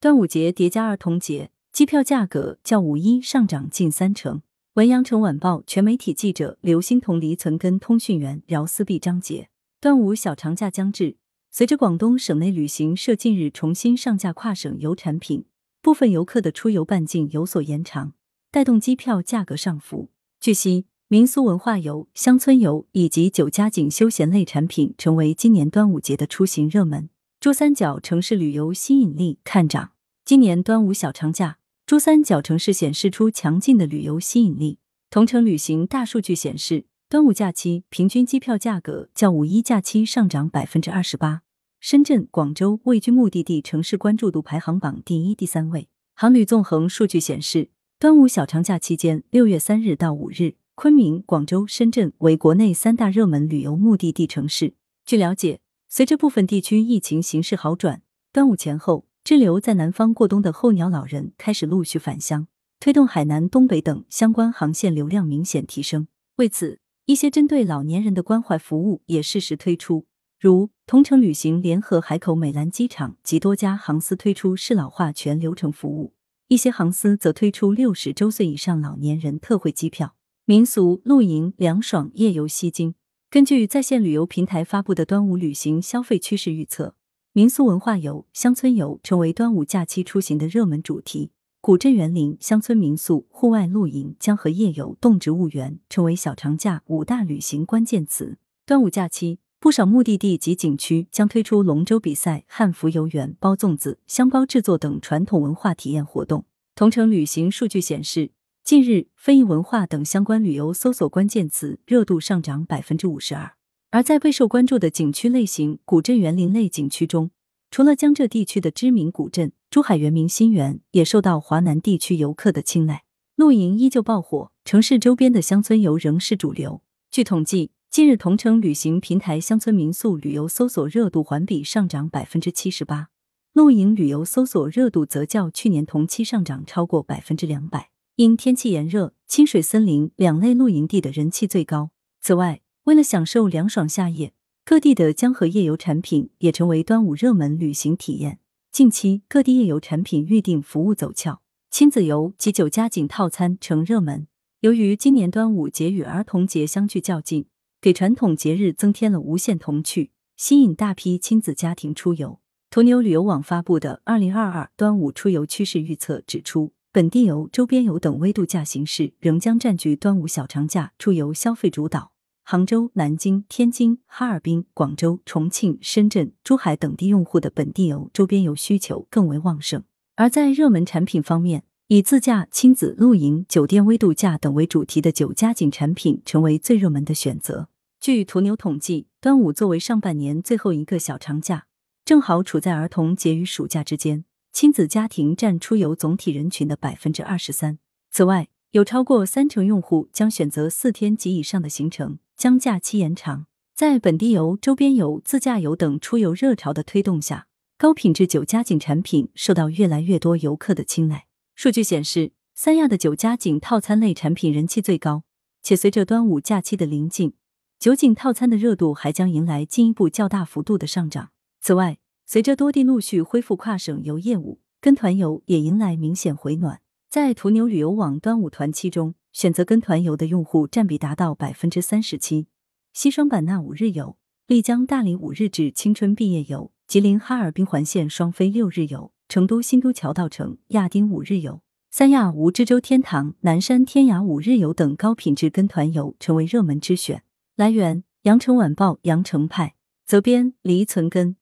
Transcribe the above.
端午节叠加儿童节，机票价格较五一上涨近三成。文阳城晚报全媒体记者刘欣彤、黎存根，通讯员饶思碧、张杰。端午小长假将至，随着广东省内旅行社近日重新上架跨省游产品，部分游客的出游半径有所延长，带动机票价格上浮。据悉，民俗文化游、乡村游以及酒家景休闲类产品成为今年端午节的出行热门。珠三角城市旅游吸引力看涨。今年端午小长假，珠三角城市显示出强劲的旅游吸引力。同程旅行大数据显示，端午假期平均机票价格较五一假期上涨百分之二十八。深圳、广州位居目的地城市关注度排行榜第一、第三位。航旅纵横数据显示，端午小长假期间，六月三日到五日，昆明、广州、深圳为国内三大热门旅游目的地城市。据了解。随着部分地区疫情形势好转，端午前后滞留在南方过冬的候鸟老人开始陆续返乡，推动海南、东北等相关航线流量明显提升。为此，一些针对老年人的关怀服务也适时推出，如同程旅行联合海口美兰机场及多家航司推出适老化全流程服务，一些航司则推出六十周岁以上老年人特惠机票。民俗露营、凉爽夜游吸睛。根据在线旅游平台发布的端午旅行消费趋势预测，民俗文化游、乡村游成为端午假期出行的热门主题。古镇园林、乡村民宿、户外露营、江河夜游、动植物园成为小长假五大旅行关键词。端午假期，不少目的地及景区将推出龙舟比赛、汉服游园、包粽子、香包制作等传统文化体验活动。同程旅行数据显示。近日，非遗文化等相关旅游搜索关键词热度上涨百分之五十二。而在备受关注的景区类型古镇园林类景区中，除了江浙地区的知名古镇珠海圆明新园，也受到华南地区游客的青睐。露营依旧爆火，城市周边的乡村游仍是主流。据统计，近日同城旅行平台乡村民宿旅游搜索热度环比上涨百分之七十八，露营旅游搜索热度则较去年同期上涨超过百分之两百。因天气炎热，清水森林两类露营地的人气最高。此外，为了享受凉爽夏夜，各地的江河夜游产品也成为端午热门旅行体验。近期，各地夜游产品预订服务走俏，亲子游及酒家景套餐成热门。由于今年端午节与儿童节相距较近，给传统节日增添了无限童趣，吸引大批亲子家庭出游。途牛旅游网发布的《二零二二端午出游趋势预测》指出。本地游、周边游等微度假形式仍将占据端午小长假出游消费主导。杭州、南京、天津、哈尔滨、广州、重庆、深圳、珠海等地用户的本地游、周边游需求更为旺盛。而在热门产品方面，以自驾、亲子、露营、酒店微度假等为主题的酒家景产品成为最热门的选择。据途牛统计，端午作为上半年最后一个小长假，正好处在儿童节与暑假之间。亲子家庭占出游总体人群的百分之二十三。此外，有超过三成用户将选择四天及以上的行程，将假期延长。在本地游、周边游、自驾游等出游热潮的推动下，高品质酒家景产品受到越来越多游客的青睐。数据显示，三亚的酒家景套餐类产品人气最高，且随着端午假期的临近，酒景套餐的热度还将迎来进一步较大幅度的上涨。此外，随着多地陆续恢复跨省游业务，跟团游也迎来明显回暖。在途牛旅游网端午团期中，选择跟团游的用户占比达到百分之三十七。西双版纳五日游、丽江大理五日至青春毕业游、吉林哈尔滨环线双飞六日游、成都新都桥到城、亚丁五日游、三亚蜈支洲天堂、南山天涯五日游等高品质跟团游成为热门之选。来源：羊城晚报羊城派，责编：黎存根。